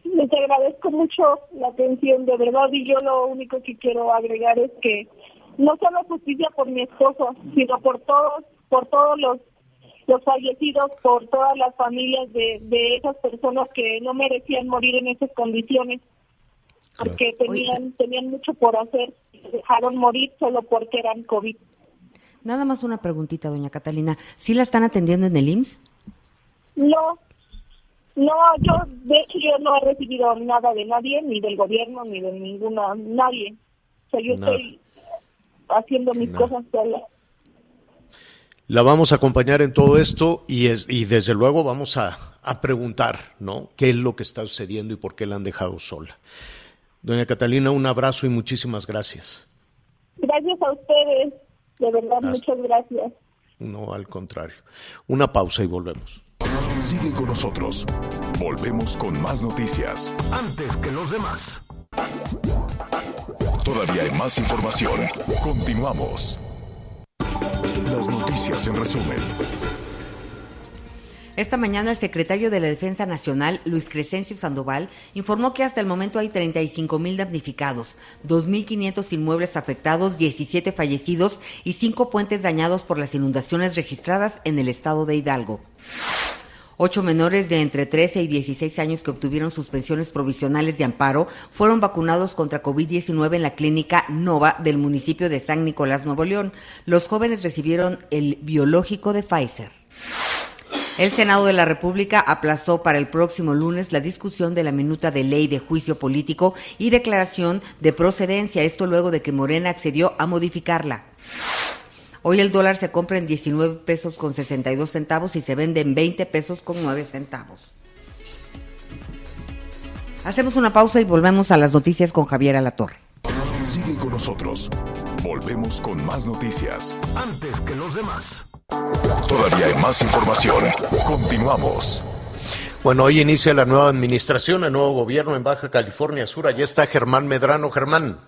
Les agradezco mucho la atención, de verdad, y yo lo único que quiero agregar es que no solo justicia por mi esposo, sino por todos, por todos los los fallecidos, por todas las familias de, de esas personas que no merecían morir en esas condiciones, porque tenían tenían mucho por hacer, dejaron morir solo porque eran COVID. Nada más una preguntita, doña Catalina. ¿Sí la están atendiendo en el IMSS? No, no, yo, de hecho, yo no he recibido nada de nadie, ni del gobierno, ni de ninguna, nadie. O sea, yo estoy haciendo mis cosas sola. La vamos a acompañar en todo esto y, es, y desde luego vamos a, a preguntar, ¿no? ¿Qué es lo que está sucediendo y por qué la han dejado sola? Doña Catalina, un abrazo y muchísimas gracias. Gracias a ustedes, de verdad, Hasta- muchas gracias. No, al contrario. Una pausa y volvemos. Sigue con nosotros. Volvemos con más noticias. Antes que los demás. Todavía hay más información. Continuamos. Las noticias en resumen. Esta mañana el secretario de la Defensa Nacional, Luis Crescencio Sandoval, informó que hasta el momento hay 35 mil damnificados, 2.500 inmuebles afectados, 17 fallecidos y 5 puentes dañados por las inundaciones registradas en el estado de Hidalgo. Ocho menores de entre 13 y 16 años que obtuvieron suspensiones provisionales de amparo fueron vacunados contra COVID-19 en la clínica Nova del municipio de San Nicolás, Nuevo León. Los jóvenes recibieron el biológico de Pfizer. El Senado de la República aplazó para el próximo lunes la discusión de la minuta de ley de juicio político y declaración de procedencia, esto luego de que Morena accedió a modificarla. Hoy el dólar se compra en 19 pesos con 62 centavos y se vende en 20 pesos con 9 centavos. Hacemos una pausa y volvemos a las noticias con Javier Alatorre. Sigue con nosotros. Volvemos con más noticias. Antes que los demás. Todavía hay más información. Continuamos. Bueno, hoy inicia la nueva administración, el nuevo gobierno en Baja California Sur. Allí está Germán Medrano. Germán.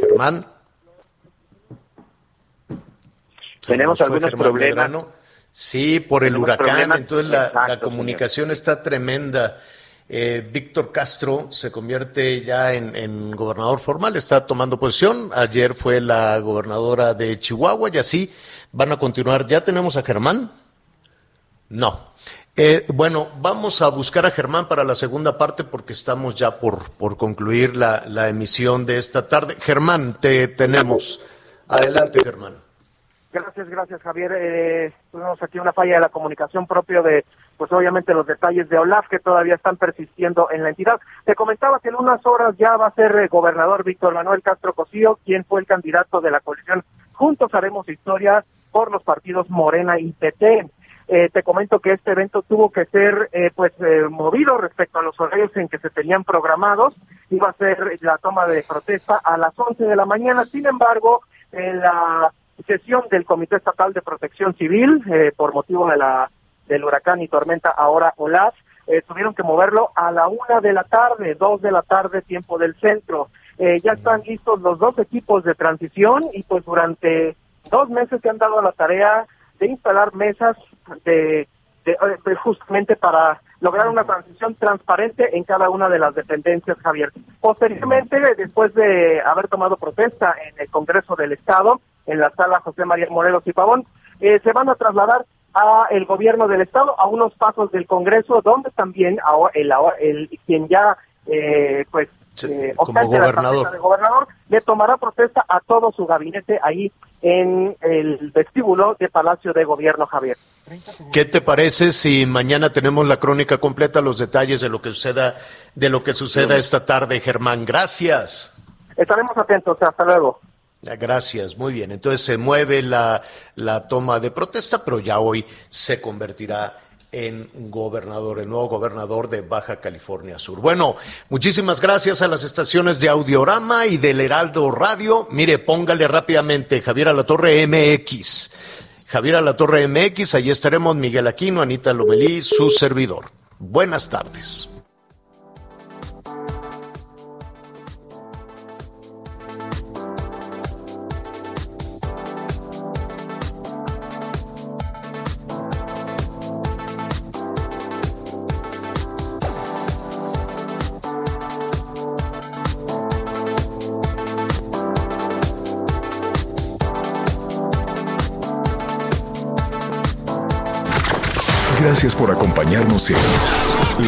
Germán. Tenemos algunos Germán problemas. Medrano. Sí, por el huracán, problemas. entonces la, la comunicación está tremenda. Eh, Víctor Castro se convierte ya en, gobernador formal, está tomando posición. Ayer fue la gobernadora de Chihuahua y así van a continuar. ¿Ya tenemos a Germán? No. Eh, bueno, vamos a buscar a Germán para la segunda parte porque estamos ya por, por concluir la, la emisión de esta tarde. Germán, te tenemos. Adelante, Germán. Gracias, gracias Javier. Eh, tuvimos aquí una falla de la comunicación propio de, pues obviamente los detalles de Olaf que todavía están persistiendo en la entidad. Te comentaba que en unas horas ya va a ser eh, gobernador Víctor Manuel Castro Cosío, quien fue el candidato de la coalición Juntos Haremos Historia por los partidos Morena y PT. Eh, te comento que este evento tuvo que ser eh, pues eh, movido respecto a los horarios en que se tenían programados. Iba a ser la toma de protesta a las 11 de la mañana. Sin embargo, en la sesión del Comité Estatal de Protección Civil, eh, por motivo de la del huracán y tormenta ahora Olaf, eh, tuvieron que moverlo a la una de la tarde, dos de la tarde, tiempo del centro. Eh, ya están listos los dos equipos de transición y pues durante dos meses se han dado la tarea de instalar mesas de, de- de- justamente para lograr una transición transparente en cada una de las dependencias, Javier. Posteriormente, después de haber tomado protesta en el Congreso del Estado, en la sala José María Morelos y Pavón, eh, se van a trasladar a el gobierno del Estado, a unos pasos del Congreso, donde también ahora el, el quien ya eh, pues eh, como de gobernador, le tomará protesta a todo su gabinete ahí en el vestíbulo de Palacio de Gobierno, Javier. ¿Qué te parece si mañana tenemos la crónica completa, los detalles de lo que suceda, de lo que suceda esta tarde, Germán? Gracias. Estaremos atentos, hasta luego. Gracias, muy bien. Entonces se mueve la, la toma de protesta, pero ya hoy se convertirá en gobernador, el nuevo gobernador de Baja California Sur. Bueno, muchísimas gracias a las estaciones de Audiorama y del Heraldo Radio. Mire, póngale rápidamente Javier Alatorre MX. Javier Alatorre MX, ahí estaremos Miguel Aquino, Anita Lomelí, su servidor. Buenas tardes.